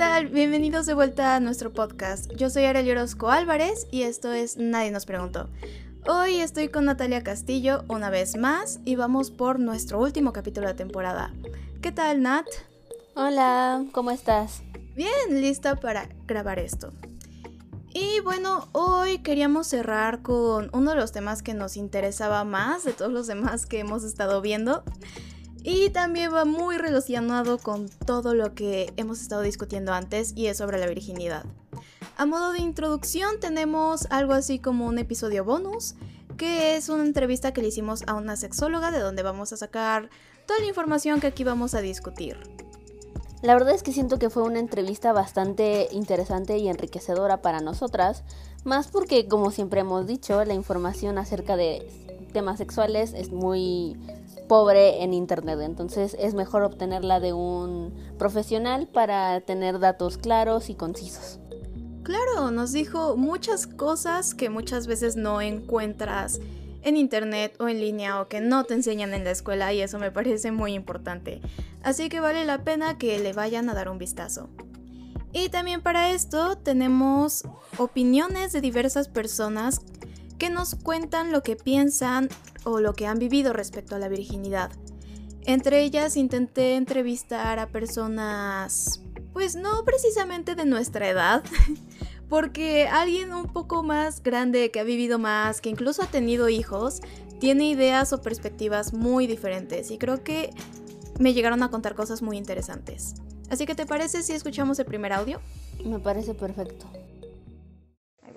tal? Bienvenidos de vuelta a nuestro podcast. Yo soy Arely Orozco Álvarez y esto es Nadie nos preguntó. Hoy estoy con Natalia Castillo una vez más y vamos por nuestro último capítulo de temporada. ¿Qué tal, Nat? Hola, ¿cómo estás? Bien, lista para grabar esto. Y bueno, hoy queríamos cerrar con uno de los temas que nos interesaba más de todos los demás que hemos estado viendo. Y también va muy relacionado con todo lo que hemos estado discutiendo antes y es sobre la virginidad. A modo de introducción tenemos algo así como un episodio bonus, que es una entrevista que le hicimos a una sexóloga de donde vamos a sacar toda la información que aquí vamos a discutir. La verdad es que siento que fue una entrevista bastante interesante y enriquecedora para nosotras, más porque como siempre hemos dicho, la información acerca de temas sexuales es muy pobre en internet, entonces es mejor obtenerla de un profesional para tener datos claros y concisos. Claro, nos dijo muchas cosas que muchas veces no encuentras en internet o en línea o que no te enseñan en la escuela y eso me parece muy importante. Así que vale la pena que le vayan a dar un vistazo. Y también para esto tenemos opiniones de diversas personas que nos cuentan lo que piensan o lo que han vivido respecto a la virginidad. Entre ellas intenté entrevistar a personas, pues no precisamente de nuestra edad, porque alguien un poco más grande que ha vivido más, que incluso ha tenido hijos, tiene ideas o perspectivas muy diferentes y creo que me llegaron a contar cosas muy interesantes. Así que ¿te parece si escuchamos el primer audio? Me parece perfecto.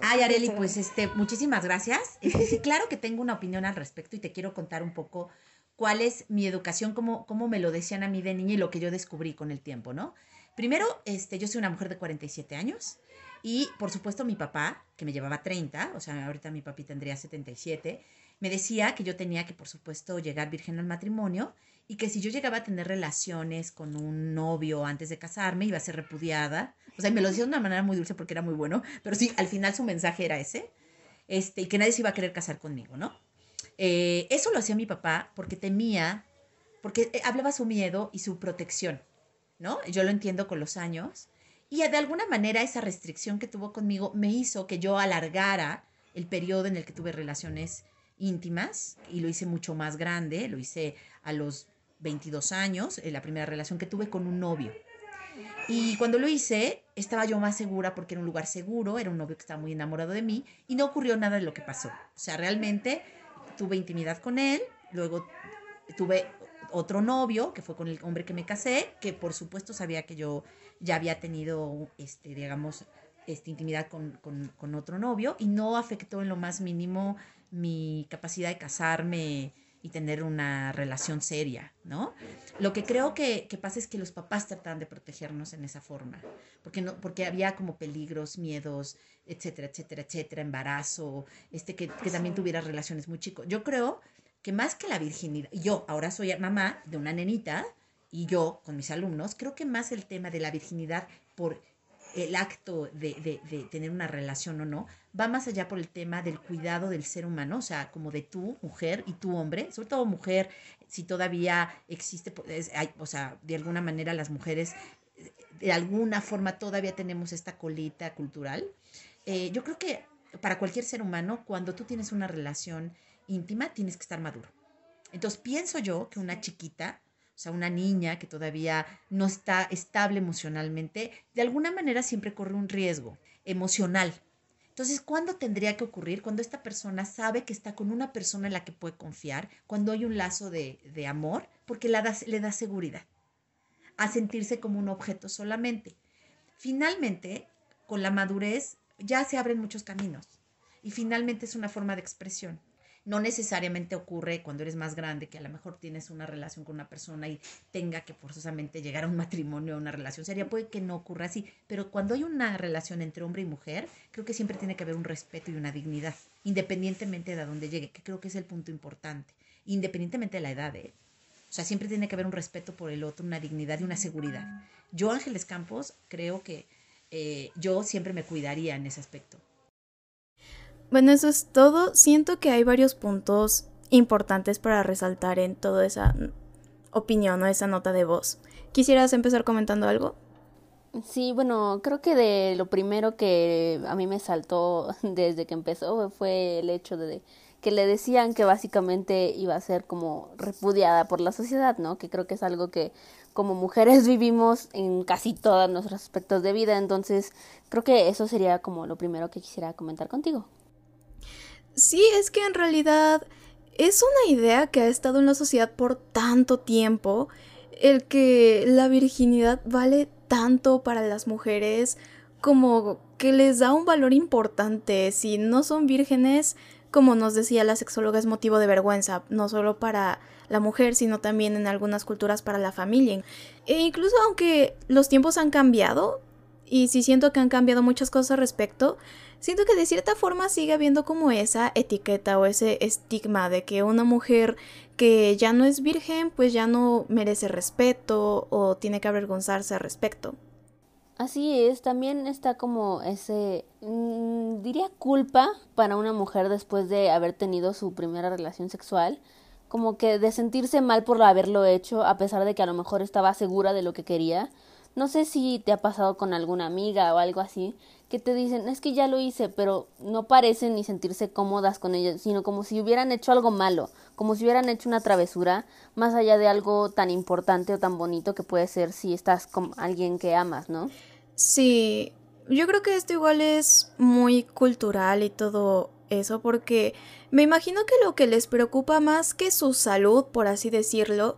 Ay, Areli, pues este, muchísimas gracias. Este, sí, claro que tengo una opinión al respecto y te quiero contar un poco cuál es mi educación, cómo, cómo me lo decían a mí de niña y lo que yo descubrí con el tiempo, ¿no? Primero, este, yo soy una mujer de 47 años. Y por supuesto mi papá, que me llevaba 30, o sea, ahorita mi papi tendría 77, me decía que yo tenía que por supuesto llegar virgen al matrimonio y que si yo llegaba a tener relaciones con un novio antes de casarme iba a ser repudiada. O sea, me lo decía de una manera muy dulce porque era muy bueno, pero sí, al final su mensaje era ese, este, y que nadie se iba a querer casar conmigo, ¿no? Eh, eso lo hacía mi papá porque temía, porque eh, hablaba su miedo y su protección, ¿no? Yo lo entiendo con los años, y de alguna manera esa restricción que tuvo conmigo me hizo que yo alargara el periodo en el que tuve relaciones íntimas y lo hice mucho más grande, lo hice a los 22 años, en la primera relación que tuve con un novio. Y cuando lo hice, estaba yo más segura porque era un lugar seguro, era un novio que estaba muy enamorado de mí y no ocurrió nada de lo que pasó. O sea, realmente tuve intimidad con él, luego tuve otro novio, que fue con el hombre que me casé, que por supuesto sabía que yo ya había tenido, este, digamos, esta intimidad con, con, otro novio y no afectó en lo más mínimo mi capacidad de casarme y tener una relación seria, ¿no? Lo que creo que, que, pasa es que los papás tratan de protegernos en esa forma, porque, no, porque había como peligros, miedos, etcétera, etcétera, etcétera, embarazo, este, que, que también tuviera relaciones muy chicos. Yo creo que más que la virginidad, yo ahora soy mamá de una nenita, y yo con mis alumnos, creo que más el tema de la virginidad por el acto de, tener una relación o no, va más allá por el tema del cuidado del ser humano, o sea, como de tú, mujer, y tú, hombre, sobre todo mujer, si todavía existe, pues, o sea, de alguna manera las mujeres, de alguna forma todavía tenemos esta colita cultural. Eh, yo creo que para cualquier ser humano, cuando tú tienes una relación íntima, tienes que estar maduro. Entonces, pienso yo que una chiquita o sea, una niña que todavía no está estable emocionalmente, de alguna manera siempre corre un riesgo emocional. Entonces, ¿cuándo tendría que ocurrir? Cuando esta persona sabe que está con una persona en la que puede confiar, cuando hay un lazo de, amor, porque le da, le da seguridad a sentirse como un objeto solamente. Finalmente, con la madurez ya se abren muchos caminos y finalmente es una forma de expresión no necesariamente ocurre cuando eres más grande, que a lo mejor tienes una relación con una persona y tenga que forzosamente llegar a un matrimonio o una relación seria. Puede que no ocurra así, pero cuando hay una relación entre hombre y mujer, creo que siempre tiene que haber un respeto y una dignidad, independientemente de a dónde llegue, que creo que es el punto importante, independientemente de la edad. ¿eh? O sea, siempre tiene que haber un respeto por el otro, una dignidad y una seguridad. Yo, Ángeles Campos, creo que eh, yo siempre me cuidaría en ese aspecto. Bueno, eso es todo. Siento que hay varios puntos importantes para resaltar en toda esa opinión o esa nota de voz. ¿Quisieras empezar comentando algo? Sí, bueno, creo que de lo primero que a mí me saltó desde que empezó fue el hecho de que le decían que básicamente iba a ser como repudiada por la sociedad, ¿no? Que creo que es algo que como mujeres vivimos en casi todos nuestros aspectos de vida, entonces creo que eso sería como lo primero que quisiera comentar contigo. Sí, es que en realidad es una idea que ha estado en la sociedad por tanto tiempo, el que la virginidad vale tanto para las mujeres como que les da un valor importante. Si no son vírgenes, como nos decía la sexóloga, es motivo de vergüenza, no solo para la mujer, sino también en algunas culturas para la familia. E incluso aunque los tiempos han cambiado, y sí siento que han cambiado muchas cosas al respecto, siento que de cierta forma sigue habiendo como esa etiqueta o ese estigma de que una mujer que ya no es virgen pues ya no merece respeto o tiene que avergonzarse al respecto. Así es, también está como ese, mm, diría culpa para una mujer después de haber tenido su primera relación sexual, como que de sentirse mal por haberlo hecho a pesar de que a lo mejor estaba segura de lo que quería. No sé si te ha pasado con alguna amiga o algo así, que te dicen, es que ya lo hice, pero no parecen ni sentirse cómodas con ellos, sino como si hubieran hecho algo malo, como si hubieran hecho una travesura, más allá de algo tan importante o tan bonito que puede ser si estás con alguien que amas, ¿no? Sí, yo creo que esto igual es muy cultural y todo eso, porque me imagino que lo que les preocupa más que su salud, por así decirlo,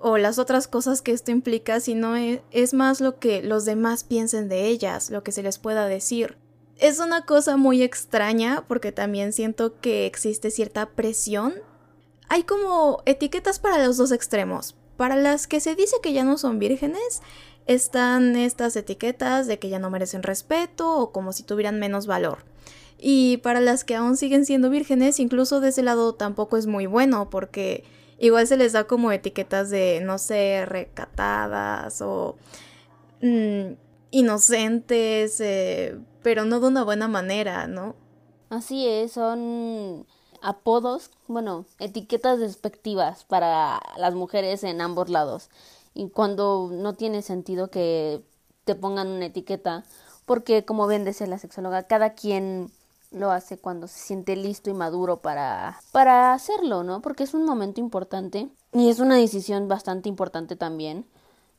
o las otras cosas que esto implica, sino es, es más lo que los demás piensen de ellas, lo que se les pueda decir. Es una cosa muy extraña porque también siento que existe cierta presión. Hay como etiquetas para los dos extremos. Para las que se dice que ya no son vírgenes, están estas etiquetas de que ya no merecen respeto o como si tuvieran menos valor. Y para las que aún siguen siendo vírgenes, incluso de ese lado tampoco es muy bueno porque igual se les da como etiquetas de, no sé, recatadas o mm, inocentes, eh, pero no de una buena manera, ¿no? Así es, son apodos, bueno, etiquetas despectivas para las mujeres en ambos lados. Y cuando no tiene sentido que te pongan una etiqueta, porque como bien decía la sexóloga, cada quien lo hace cuando se siente listo y maduro para, para hacerlo, ¿no? Porque es un momento importante y es una decisión bastante importante también.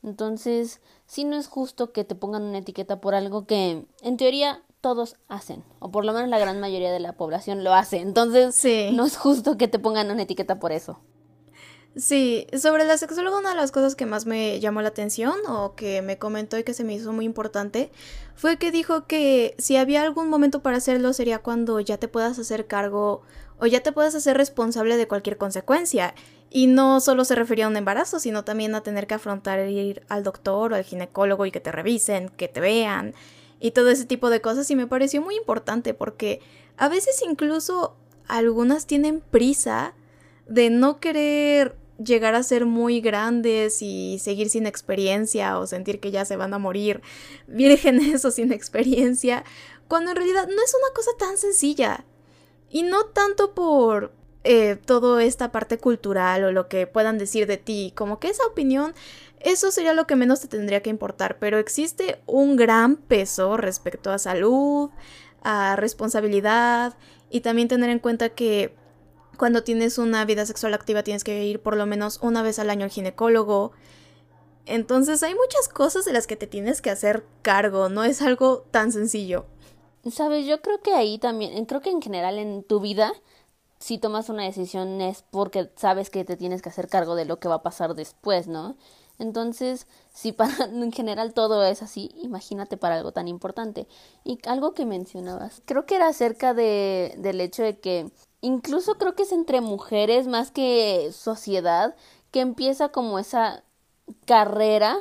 Entonces, sí no es justo que te pongan una etiqueta por algo que en teoría todos hacen, o por lo menos la gran mayoría de la población lo hace. Entonces, sí. no es justo que te pongan una etiqueta por eso. Sí, sobre la sexóloga una de las cosas que más me llamó la atención o que me comentó y que se me hizo muy importante fue que dijo que si había algún momento para hacerlo sería cuando ya te puedas hacer cargo o ya te puedas hacer responsable de cualquier consecuencia. Y no solo se refería a un embarazo, sino también a tener que afrontar ir al doctor o al ginecólogo y que te revisen, que te vean y todo ese tipo de cosas. Y me pareció muy importante porque a veces incluso algunas tienen prisa de no querer llegar a ser muy grandes y seguir sin experiencia o sentir que ya se van a morir vírgenes o sin experiencia, cuando en realidad no es una cosa tan sencilla. Y no tanto por eh, toda esta parte cultural o lo que puedan decir de ti, como que esa opinión, eso sería lo que menos te tendría que importar, pero existe un gran peso respecto a salud, a responsabilidad y también tener en cuenta que cuando tienes una vida sexual activa tienes que ir por lo menos una vez al año al ginecólogo. Entonces hay muchas cosas de las que te tienes que hacer cargo, no es algo tan sencillo. Sabes, yo creo que ahí también, creo que en general en tu vida, si tomas una decisión es porque sabes que te tienes que hacer cargo de lo que va a pasar después, ¿no? Entonces, si en general todo es así, imagínate para algo tan importante. Y algo que mencionabas, creo que era acerca de, del hecho de que incluso creo que es entre mujeres más que sociedad que empieza como esa carrera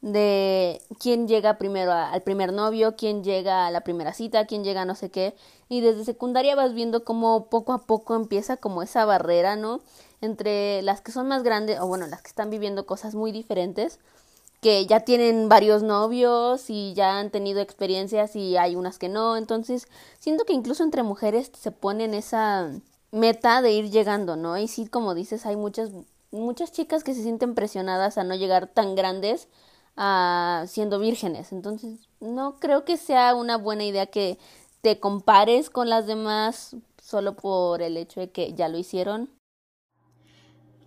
de quién llega primero al primer novio, quién llega a la primera cita, quién llega a no sé qué. Y desde secundaria vas viendo cómo poco a poco empieza como esa barrera, ¿no? Entre las que son más grandes, o bueno, las que están viviendo cosas muy diferentes, que ya tienen varios novios y ya han tenido experiencias y hay unas que no. Entonces, siento que incluso entre mujeres se ponen esa meta de ir llegando, ¿no? Y sí, como dices, hay muchas muchas chicas que se sienten presionadas a no llegar tan grandes a siendo vírgenes. Entonces, no creo que sea una buena idea que te compares con las demás solo por el hecho de que ya lo hicieron.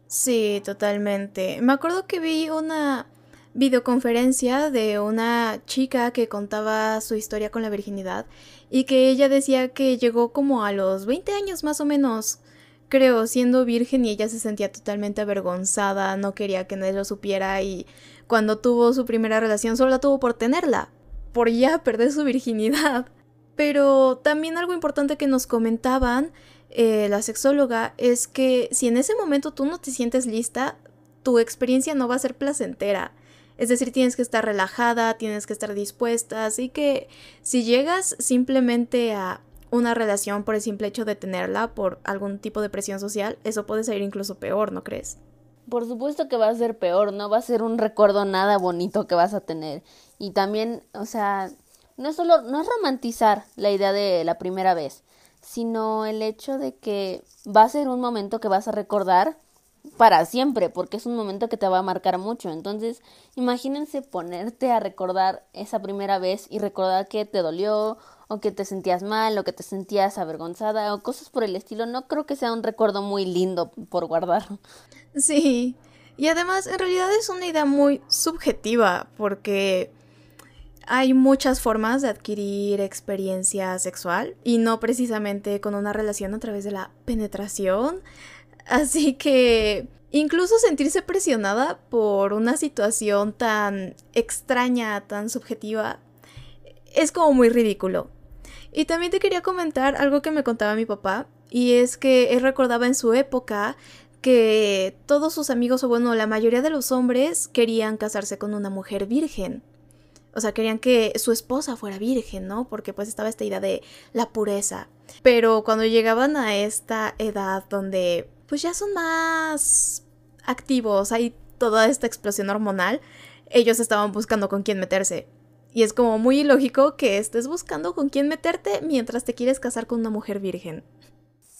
Sí, totalmente. Me acuerdo que vi una videoconferencia de una chica que contaba su historia con la virginidad y que ella decía que llegó como a los 20 años más o menos, creo, siendo virgen y ella se sentía totalmente avergonzada, no quería que nadie lo supiera y cuando tuvo su primera relación solo la tuvo por tenerla, por ya perder su virginidad. Pero también algo importante que nos comentaban eh, la sexóloga es que si en ese momento tú no te sientes lista, tu experiencia no va a ser placentera. Es decir, tienes que estar relajada, tienes que estar dispuesta, así que si llegas simplemente a una relación por el simple hecho de tenerla por algún tipo de presión social, eso puede ser incluso peor, ¿no crees? Por supuesto que va a ser peor, no va a ser un recuerdo nada bonito que vas a tener. Y también, o sea, no es solo, no es romantizar la idea de la primera vez, sino el hecho de que va a ser un momento que vas a recordar para siempre, porque es un momento que te va a marcar mucho. Entonces, imagínense ponerte a recordar esa primera vez y recordar que te dolió, o que te sentías mal, o que te sentías avergonzada, o cosas por el estilo. No creo que sea un recuerdo muy lindo por guardar. Sí, y además en realidad es una idea muy subjetiva, porque hay muchas formas de adquirir experiencia sexual y no precisamente con una relación a través de la penetración. Así que incluso sentirse presionada por una situación tan extraña, tan subjetiva, es como muy ridículo. Y también te quería comentar algo que me contaba mi papá, y es que él recordaba en su época que todos sus amigos, o bueno, la mayoría de los hombres querían casarse con una mujer virgen. O sea, querían que su esposa fuera virgen, ¿no? Porque pues estaba esta idea de la pureza. Pero cuando llegaban a esta edad donde pues ya son más activos, hay toda esta explosión hormonal, ellos estaban buscando con quién meterse. Y es como muy ilógico que estés buscando con quién meterte mientras te quieres casar con una mujer virgen.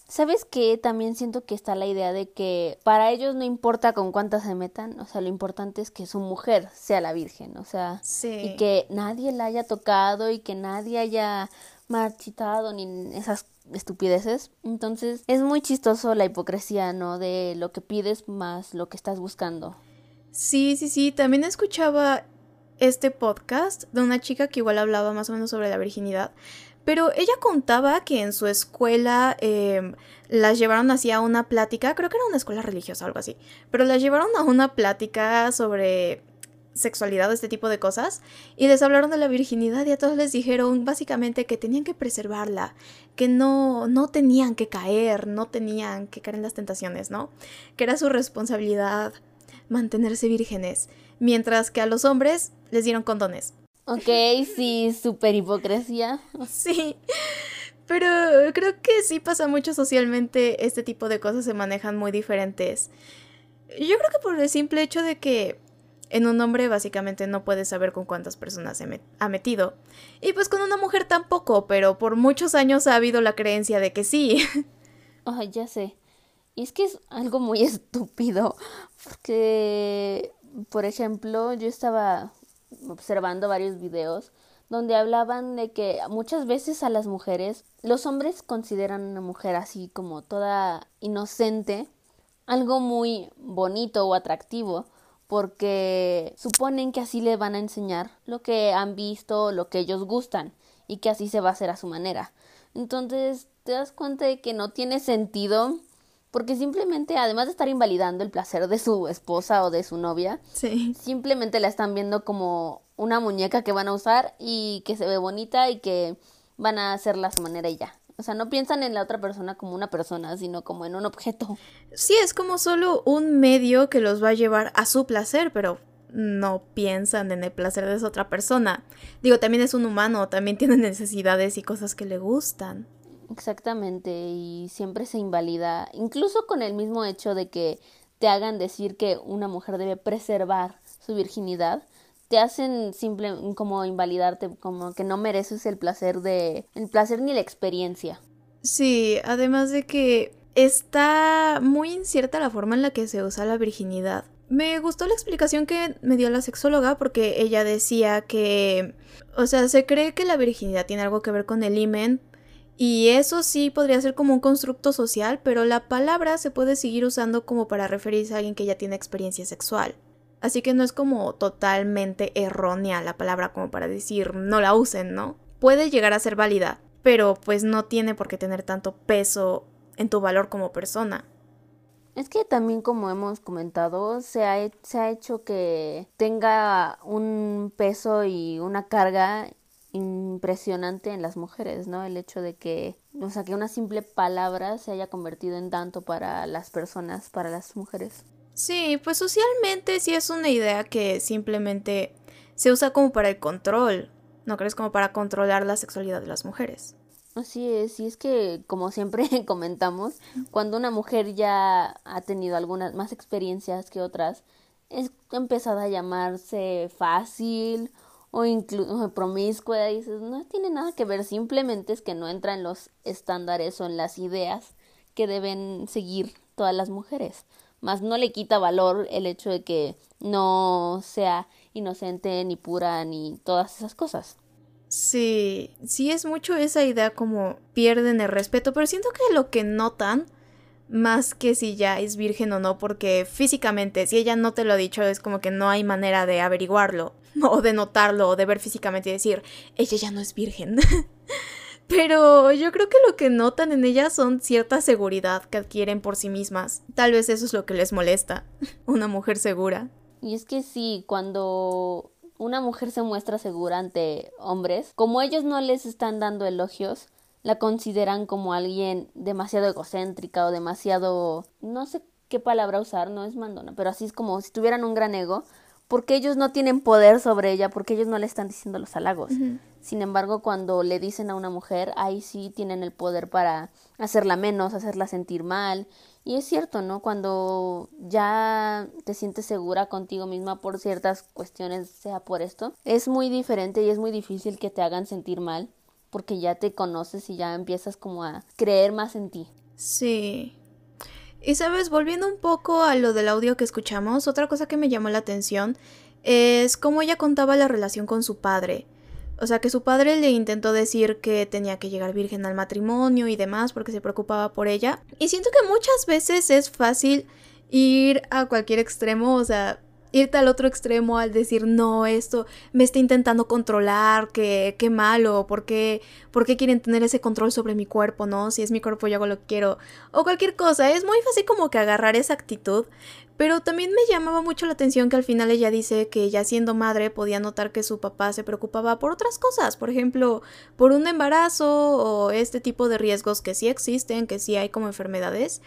¿Sabes qué? También siento que está la idea de que para ellos no importa con cuántas se metan, o sea, lo importante es que su mujer sea la virgen, o sea, y que nadie la haya tocado y que nadie haya marchitado ni esas estupideces. Entonces, es muy chistoso la hipocresía, ¿no? De lo que pides más lo que estás buscando. Sí, sí, sí, también escuchaba este podcast de una chica que igual hablaba más o menos sobre la virginidad, pero ella contaba que en su escuela eh, las llevaron hacia una plática, creo que era una escuela religiosa o algo así, pero las llevaron a una plática sobre sexualidad o este tipo de cosas y les hablaron de la virginidad y a todos les dijeron básicamente que tenían que preservarla, que no no tenían que caer, no tenían que caer en las tentaciones, ¿no? Que era su responsabilidad mantenerse vírgenes, mientras que a los hombres les dieron condones. Ok, sí, súper hipocresía. Sí. Pero creo que sí pasa mucho socialmente, este tipo de cosas se manejan muy diferentes. Yo creo que por el simple hecho de que en un hombre básicamente no puedes saber con cuántas personas se ha metido. Y pues con una mujer tampoco, pero por muchos años ha habido la creencia de que sí. Ay, ya sé. Y es que es algo muy estúpido. Porque, por ejemplo, yo estaba observando varios videos donde hablaban de que muchas veces a las mujeres, los hombres consideran una mujer así como toda inocente, algo muy bonito o atractivo, porque suponen que así le van a enseñar lo que han visto, lo que ellos gustan, y que así se va a hacer a su manera. Entonces, te das cuenta de que no tiene sentido porque simplemente, además de estar invalidando el placer de su esposa o de su novia, simplemente la están viendo como una muñeca que van a usar y que se ve bonita y que van a hacerla a su manera y ya. O sea, no piensan en la otra persona como una persona, sino como en un objeto. Sí, es como solo un medio que los va a llevar a su placer, pero no piensan en el placer de esa otra persona. Digo, también es un humano, también tiene necesidades y cosas que le gustan. Exactamente, y siempre se invalida, incluso con el mismo hecho de que te hagan decir que una mujer debe preservar su virginidad, te hacen simple como invalidarte, como que no mereces el placer de el placer ni la experiencia. Sí, además de que está muy incierta la forma en la que se usa la virginidad. Me gustó la explicación que me dio la sexóloga porque ella decía que, o sea, se cree que la virginidad tiene algo que ver con el imen y eso sí podría ser como un constructo social, pero la palabra se puede seguir usando como para referirse a alguien que ya tiene experiencia sexual. Así que no es como totalmente errónea la palabra como para decir no la usen, ¿no? Puede llegar a ser válida, pero pues no tiene por qué tener tanto peso en tu valor como persona. Es que también como hemos comentado, se ha, se ha hecho que tenga un peso y una carga impresionante en las mujeres, ¿no? El hecho de que, o sea, que una simple palabra se haya convertido en tanto para las personas, para las mujeres. Sí, pues socialmente sí es una idea que simplemente se usa como para el control, ¿no crees? Como para controlar la sexualidad de las mujeres. Así es, y es que, como siempre comentamos, cuando una mujer ya ha tenido algunas más experiencias que otras, es empezada a llamarse fácil o incluso promiscua, y dices, no tiene nada que ver, simplemente es que no entra en los estándares o en las ideas que deben seguir todas las mujeres más no le quita valor el hecho de que no sea inocente ni pura ni todas esas cosas. Sí, sí es mucho esa idea como pierden el respeto, pero siento que lo que notan más que si ya es virgen o no, porque físicamente, si ella no te lo ha dicho, es como que no hay manera de averiguarlo, o de notarlo, o de ver físicamente y decir, ella ya no es virgen. Pero yo creo que lo que notan en ellas son cierta seguridad que adquieren por sí mismas. Tal vez eso es lo que les molesta. Una mujer segura. Y es que sí, cuando una mujer se muestra segura ante hombres, como ellos no les están dando elogios, la consideran como alguien demasiado egocéntrica o demasiado... no sé qué palabra usar, no es mandona, pero así es como si tuvieran un gran ego, porque ellos no tienen poder sobre ella, porque ellos no le están diciendo los halagos. Sin embargo, cuando le dicen a una mujer, ahí sí tienen el poder para hacerla menos, hacerla sentir mal. Y es cierto, ¿no? Cuando ya te sientes segura contigo misma por ciertas cuestiones, sea por esto, es muy diferente y es muy difícil que te hagan sentir mal porque ya te conoces y ya empiezas como a creer más en ti. Sí. Y sabes, volviendo un poco a lo del audio que escuchamos, otra cosa que me llamó la atención es cómo ella contaba la relación con su padre. O sea, que su padre le intentó decir que tenía que llegar virgen al matrimonio y demás porque se preocupaba por ella. Y siento que muchas veces es fácil ir a cualquier extremo, o sea, irte al otro extremo al decir, no, esto me está intentando controlar, que qué malo, ¿por qué, ¿por qué quieren tener ese control sobre mi cuerpo, no? Si es mi cuerpo yo hago lo que quiero, o cualquier cosa, es muy fácil como que agarrar esa actitud, pero también me llamaba mucho la atención que al final ella dice que ya siendo madre podía notar que su papá se preocupaba por otras cosas, por ejemplo, por un embarazo o este tipo de riesgos que sí existen, que sí hay como enfermedades.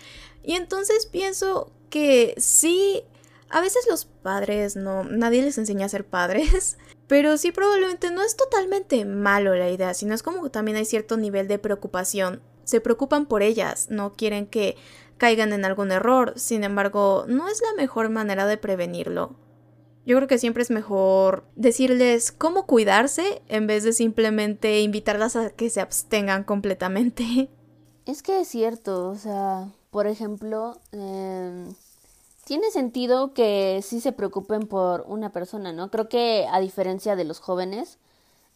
Y entonces pienso que sí a veces los padres no, nadie les enseña a ser padres, pero sí probablemente no es totalmente malo la idea, sino es como que también hay cierto nivel de preocupación. Se preocupan por ellas, no quieren que caigan en algún error, sin embargo, no es la mejor manera de prevenirlo. Yo creo que siempre es mejor decirles cómo cuidarse en vez de simplemente invitarlas a que se abstengan completamente. Es que es cierto, o sea, por ejemplo, eh, tiene sentido que sí se preocupen por una persona, ¿no? Creo que a diferencia de los jóvenes,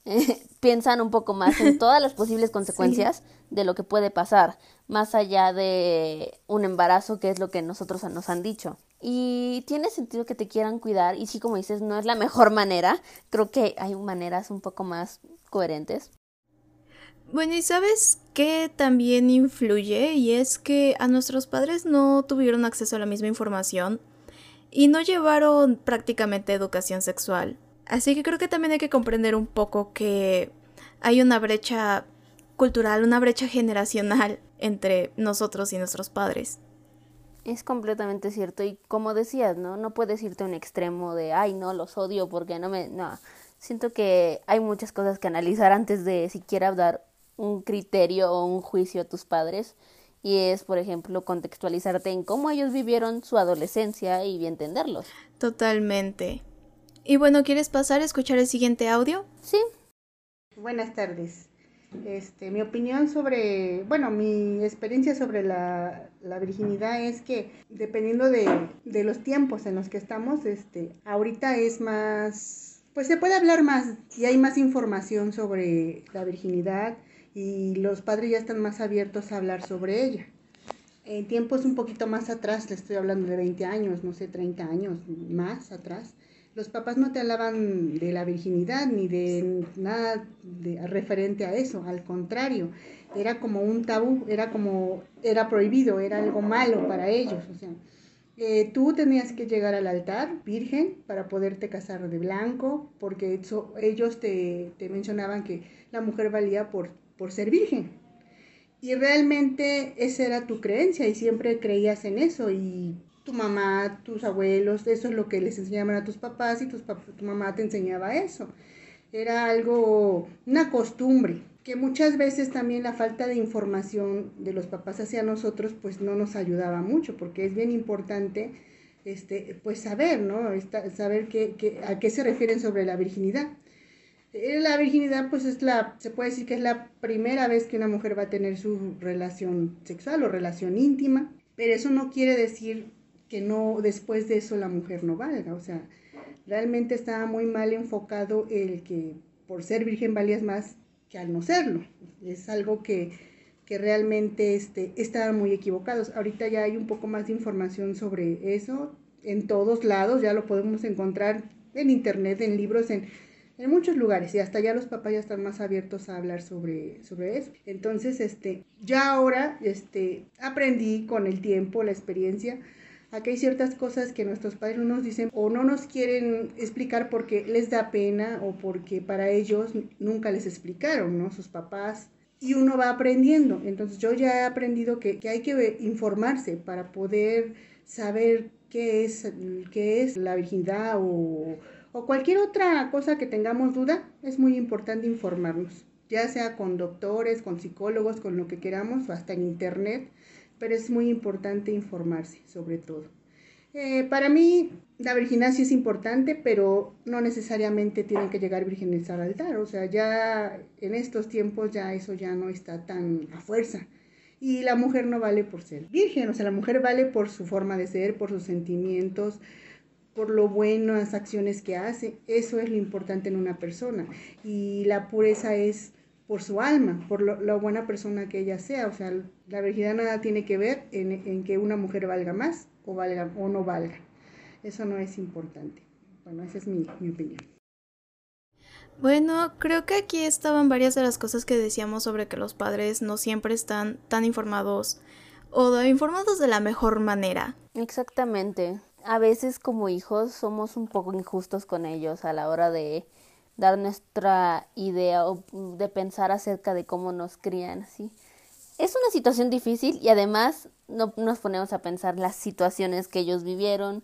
piensan un poco más en todas las posibles consecuencias de lo que puede pasar, más allá de un embarazo, que es lo que nosotros nos han dicho. Y tiene sentido que te quieran cuidar, y sí, como dices, no es la mejor manera, creo que hay maneras un poco más coherentes. Bueno, y sabes qué también influye y es que a nuestros padres no tuvieron acceso a la misma información y no llevaron prácticamente educación sexual. Así que creo que también hay que comprender un poco que hay una brecha cultural, una brecha generacional entre nosotros y nuestros padres. Es completamente cierto y como decías, ¿no? No puedes irte a un extremo de, ay, no, los odio porque no me... No, siento que hay muchas cosas que analizar antes de siquiera dar un criterio o un juicio a tus padres y es, por ejemplo, contextualizarte en cómo ellos vivieron su adolescencia y entenderlos. Totalmente. Y bueno, ¿quieres pasar a escuchar el siguiente audio? Sí. Buenas tardes. Este, mi opinión sobre, bueno, mi experiencia sobre la, virginidad es que dependiendo de, de, los tiempos en los que estamos, este, ahorita es más, pues se puede hablar más y hay más información sobre la virginidad y los padres ya están más abiertos a hablar sobre ella. En tiempos un poquito más atrás, le estoy hablando de 20 años, no sé, 30 años más atrás, los papás no te hablaban de la virginidad ni de nada referente a eso, al contrario, era como un tabú, era como, era prohibido, era algo malo para ellos, o sea, eh, tú tenías que llegar al altar virgen para poderte casar de blanco, porque ellos te, te, mencionaban que la mujer valía por, por ser virgen. Y realmente esa era tu creencia y siempre creías en eso y tu mamá, tus abuelos, eso es lo que les enseñaban a tus papás y tus tu mamá te enseñaba eso. Era algo, una costumbre, que muchas veces también la falta de información de los papás hacia nosotros pues no nos ayudaba mucho, porque es bien importante este, pues saber, ¿no? saber qué, a qué se refieren sobre la virginidad. Eh, la virginidad, pues es la, se puede decir que es la primera vez que una mujer va a tener su relación sexual o relación íntima, pero eso no quiere decir que no después de eso la mujer no valga. O sea, realmente estaba muy mal enfocado el que por ser virgen valías más que al no serlo. Es algo que, que realmente este, estaban muy equivocados. Ahorita ya hay un poco más de información sobre eso en todos lados, ya lo podemos encontrar en internet, en libros, en, en muchos lugares y hasta ya los papás ya están más abiertos a hablar sobre, sobre eso. Entonces, este, ya ahora este, aprendí con el tiempo, la experiencia, Aquí hay ciertas cosas que nuestros padres no nos dicen o no nos quieren explicar porque les da pena o porque para ellos nunca les explicaron, ¿no? Sus papás. Y uno va aprendiendo. Entonces yo ya he aprendido que, hay que informarse para poder saber qué es, qué es la virginidad o, o cualquier otra cosa que tengamos duda. Es muy importante informarnos, ya sea con doctores, con psicólogos, con lo que queramos o hasta en internet pero es muy importante informarse sobre todo. Eh, para mí la virginidad sí es importante, pero no necesariamente tienen que llegar vírgenes al altar. O sea, ya en estos tiempos ya eso ya no está tan a fuerza. Y la mujer no vale por ser virgen, o sea, la mujer vale por su forma de ser, por sus sentimientos, por lo buenas acciones que hace. Eso es lo importante en una persona. Y la pureza es por su alma, por lo, la buena persona que ella sea. O sea, la virginidad nada tiene que ver en, que una mujer valga más o, valga, o no valga. Eso no es importante. Bueno, esa es mi, mi opinión. Bueno, creo que aquí estaban varias de las cosas que decíamos sobre que los padres no siempre están tan informados o informados de la mejor manera. Exactamente. A veces como hijos somos un poco injustos con ellos a la hora de dar nuestra idea o de pensar acerca de cómo nos crían, así. Es una situación difícil y además no nos ponemos a pensar las situaciones que ellos vivieron,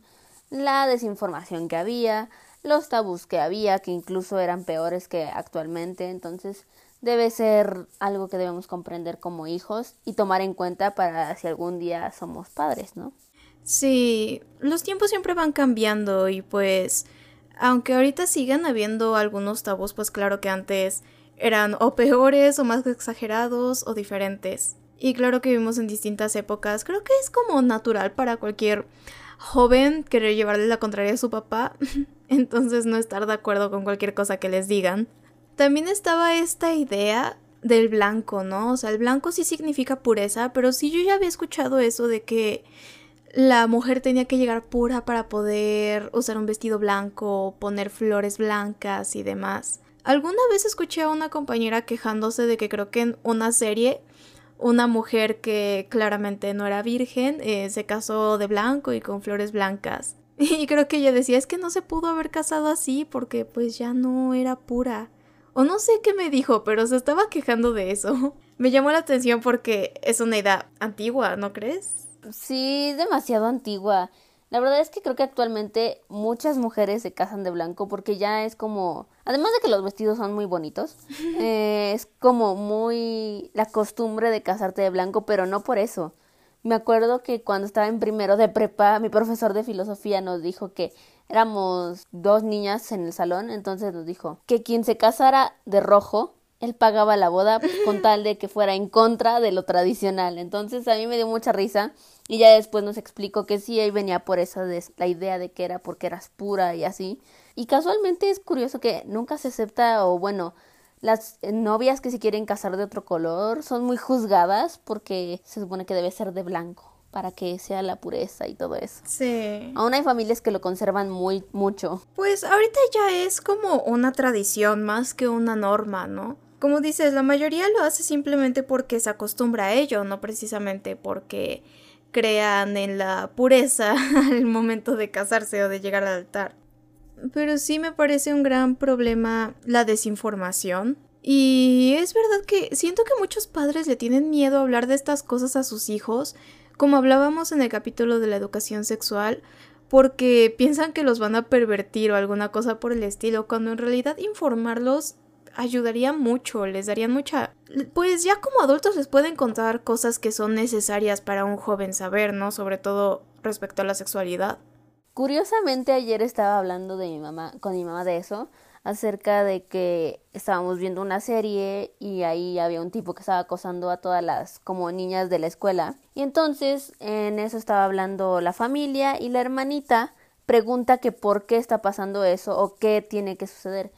la desinformación que había, los tabús que había, que incluso eran peores que actualmente, entonces debe ser algo que debemos comprender como hijos y tomar en cuenta para si algún día somos padres, ¿no? Sí, los tiempos siempre van cambiando y pues aunque ahorita sigan habiendo algunos tabús, pues claro que antes eran o peores o más exagerados o diferentes. Y claro que vivimos en distintas épocas. Creo que es como natural para cualquier joven querer llevarle la contraria a su papá. Entonces no estar de acuerdo con cualquier cosa que les digan. También estaba esta idea del blanco, ¿no? O sea, el blanco sí significa pureza, pero sí yo ya había escuchado eso de que la mujer tenía que llegar pura para poder usar un vestido blanco, poner flores blancas y demás. Alguna vez escuché a una compañera quejándose de que creo que en una serie una mujer que claramente no era virgen eh, se casó de blanco y con flores blancas. Y creo que ella decía es que no se pudo haber casado así porque pues ya no era pura. O no sé qué me dijo, pero se estaba quejando de eso. Me llamó la atención porque es una edad antigua, ¿no crees? Sí, demasiado antigua. La verdad es que creo que actualmente muchas mujeres se casan de blanco porque ya es como, además de que los vestidos son muy bonitos, eh, es como muy la costumbre de casarte de blanco, pero no por eso. Me acuerdo que cuando estaba en primero de prepa, mi profesor de filosofía nos dijo que éramos dos niñas en el salón, entonces nos dijo que quien se casara de rojo él pagaba la boda con tal de que fuera en contra de lo tradicional. Entonces a mí me dio mucha risa y ya después nos explicó que sí, él venía por esa de, la idea de que era porque eras pura y así. Y casualmente es curioso que nunca se acepta o bueno, las novias que se quieren casar de otro color son muy juzgadas porque se supone que debe ser de blanco para que sea la pureza y todo eso. Sí. Aún hay familias que lo conservan muy mucho. Pues ahorita ya es como una tradición más que una norma, ¿no? Como dices, la mayoría lo hace simplemente porque se acostumbra a ello, no precisamente porque crean en la pureza al momento de casarse o de llegar al altar. Pero sí me parece un gran problema la desinformación. Y es verdad que siento que muchos padres le tienen miedo a hablar de estas cosas a sus hijos, como hablábamos en el capítulo de la educación sexual, porque piensan que los van a pervertir o alguna cosa por el estilo, cuando en realidad informarlos ayudaría mucho, les darían mucha... Pues ya como adultos les pueden contar cosas que son necesarias para un joven saber, ¿no? Sobre todo respecto a la sexualidad. Curiosamente ayer estaba hablando de mi mamá, con mi mamá de eso, acerca de que estábamos viendo una serie y ahí había un tipo que estaba acosando a todas las como niñas de la escuela. Y entonces en eso estaba hablando la familia y la hermanita pregunta que por qué está pasando eso o qué tiene que suceder.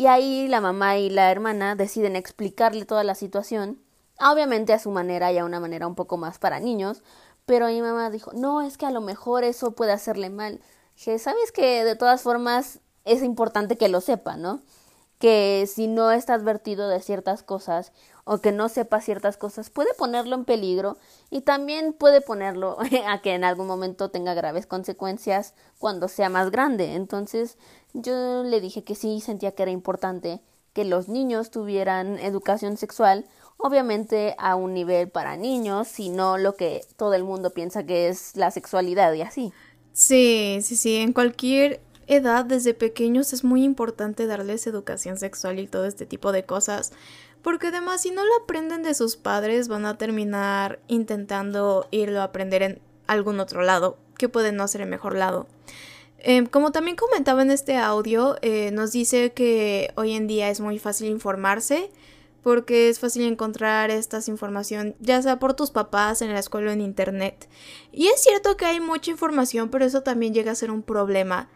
Y ahí la mamá y la hermana deciden explicarle toda la situación, obviamente a su manera y a una manera un poco más para niños, pero mi mamá dijo, no, es que a lo mejor eso puede hacerle mal. Dije, ¿sabes que de todas formas es importante que lo sepa, ¿no? Que si no está advertido de ciertas cosas o que no sepa ciertas cosas, puede ponerlo en peligro y también puede ponerlo a que en algún momento tenga graves consecuencias cuando sea más grande. Entonces, yo le dije que sí sentía que era importante que los niños tuvieran educación sexual, obviamente a un nivel para niños, sino lo que todo el mundo piensa que es la sexualidad y así. Sí, sí, sí, en cualquier edad, desde pequeños, es muy importante darles educación sexual y todo este tipo de cosas, porque además si no lo aprenden de sus padres, van a terminar intentando irlo a aprender en algún otro lado, que puede no ser el mejor lado. Em, como también comentaba en este audio, eh, nos dice que hoy en día es muy fácil informarse porque es fácil encontrar esta información ya sea por tus papás en la escuela o en internet. Y es cierto que hay mucha información, pero eso también llega a ser un problema.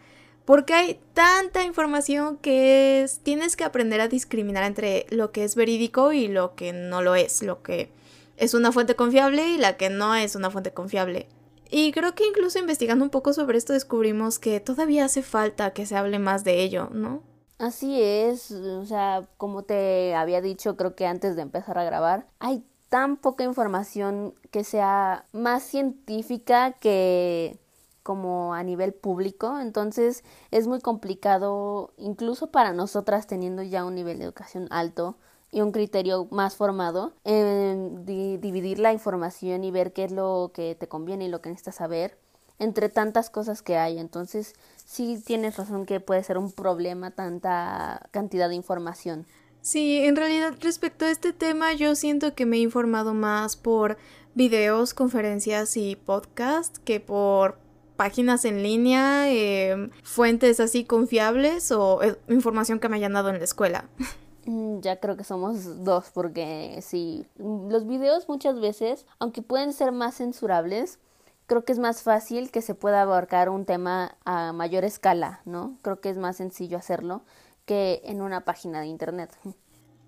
Porque hay tanta información que es, tienes que aprender a discriminar entre lo que es verídico y lo que no lo es, lo que es una fuente confiable y la que no es una fuente confiable. Y creo que incluso investigando un poco sobre esto descubrimos que todavía hace falta que se hable más de ello, ¿no? Así es, o sea, como te había dicho creo que antes de empezar a grabar, hay tan poca información que sea más científica que como a nivel público, entonces es muy complicado incluso para nosotras teniendo ya un nivel de educación alto y un criterio más formado en dividir la información y ver qué es lo que te conviene y lo que necesitas saber entre tantas cosas que hay. Entonces, sí tienes razón que puede ser un problema tanta cantidad de información. Sí, en realidad respecto a este tema yo siento que me he informado más por videos, conferencias y podcast que por páginas en línea, em, fuentes así confiables o eh, información que me hayan dado en la escuela. Mm, ya creo que somos dos, porque sí, los videos muchas veces, aunque pueden ser más censurables, creo que es más fácil que se pueda abarcar un tema a mayor escala, ¿no? Creo que es más sencillo hacerlo que en una página de internet.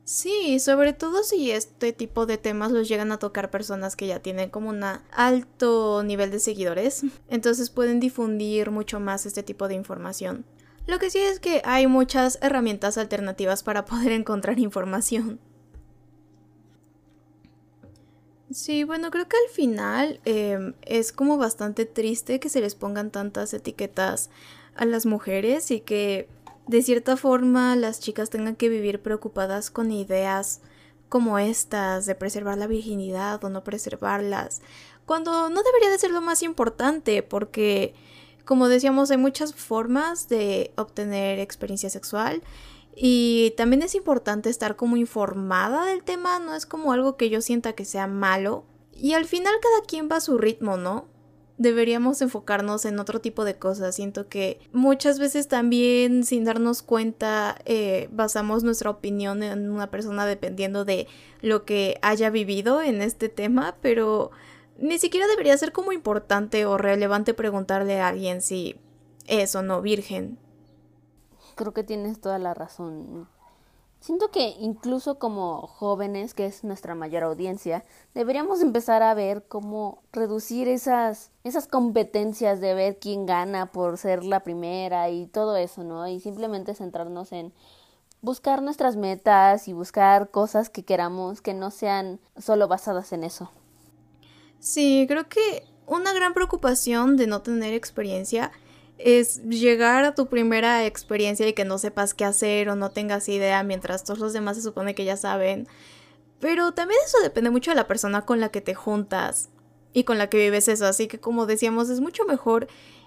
Sí, sobre todo si este tipo de temas los llegan a tocar personas que ya tienen como un alto nivel de seguidores, entonces pueden difundir mucho más este tipo de información. Lo que sí es que hay muchas herramientas alternativas para poder encontrar información. Sí, bueno, creo que al final em, es como bastante triste que se les pongan tantas etiquetas a las mujeres y que de cierta forma las chicas tengan que vivir preocupadas con ideas como estas de preservar la virginidad o no preservarlas, cuando no debería de ser lo más importante porque como decíamos, hay muchas formas de obtener experiencia sexual y también es importante estar como informada del tema, no es como algo que yo sienta que sea malo. Y al final cada quien va a su ritmo, ¿no? deberíamos enfocarnos en otro tipo de cosas. Siento que muchas veces también sin darnos cuenta eh, basamos nuestra opinión en una persona dependiendo de lo que haya vivido en este tema, pero ni siquiera debería ser como importante o relevante preguntarle a alguien si es o no virgen. Creo que tienes toda la razón. Siento que incluso como jóvenes, que es nuestra mayor audiencia, deberíamos empezar a ver cómo reducir esas, esas competencias de ver quién gana por ser la primera y todo eso, ¿no? Y simplemente centrarnos en buscar nuestras metas y buscar cosas que queramos que no sean solo basadas en eso. Sí, creo que una gran preocupación de no tener experiencia es llegar a tu primera experiencia y que no sepas qué hacer o no tengas idea mientras todos los demás se supone que ya saben. Pero también eso depende mucho de la persona con la que te juntas y con la que vives eso. Así que como decíamos, es mucho mejor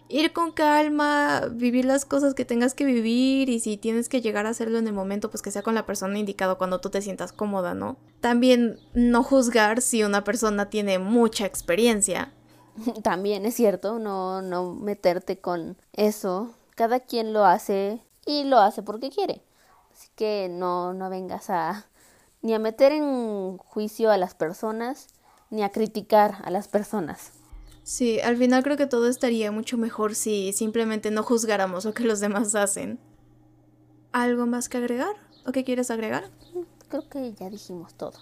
ir con calma, vivir las cosas que tengas que vivir y si tienes que llegar a hacerlo en el momento, pues que sea con la persona indicada cuando tú te sientas cómoda, ¿no? También no juzgar si una persona tiene mucha experiencia También es cierto, no, no meterte con eso. Cada quien lo hace y lo hace porque quiere. Así que no, no vengas a ni a meter en juicio a las personas, ni a criticar a las personas. Sí, al final creo que todo estaría mucho mejor si simplemente no juzgáramos lo que los demás hacen. ¿Algo más que agregar? ¿O qué quieres agregar? Creo que ya dijimos todo.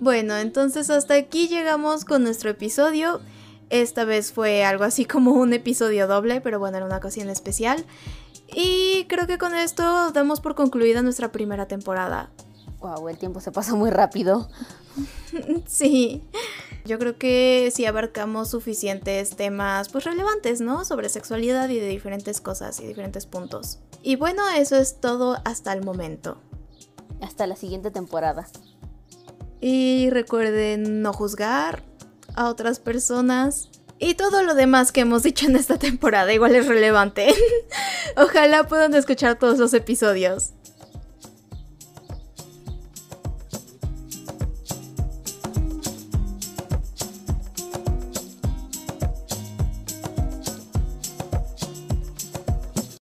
Bueno, entonces hasta aquí llegamos con nuestro episodio. Esta vez fue algo así como un episodio doble, pero bueno, era una ocasión especial. Y creo que con esto damos por concluida nuestra primera temporada. Wow, el tiempo se pasa muy rápido. sí. Yo creo que sí abarcamos suficientes temas pues relevantes, ¿no? Sobre sexualidad y de diferentes cosas y diferentes puntos. Y bueno, eso es todo hasta el momento. Hasta la siguiente temporada. Y recuerden no juzgar a otras personas. Y todo lo demás que hemos dicho en esta temporada igual es relevante. Ojalá puedan escuchar todos los episodios.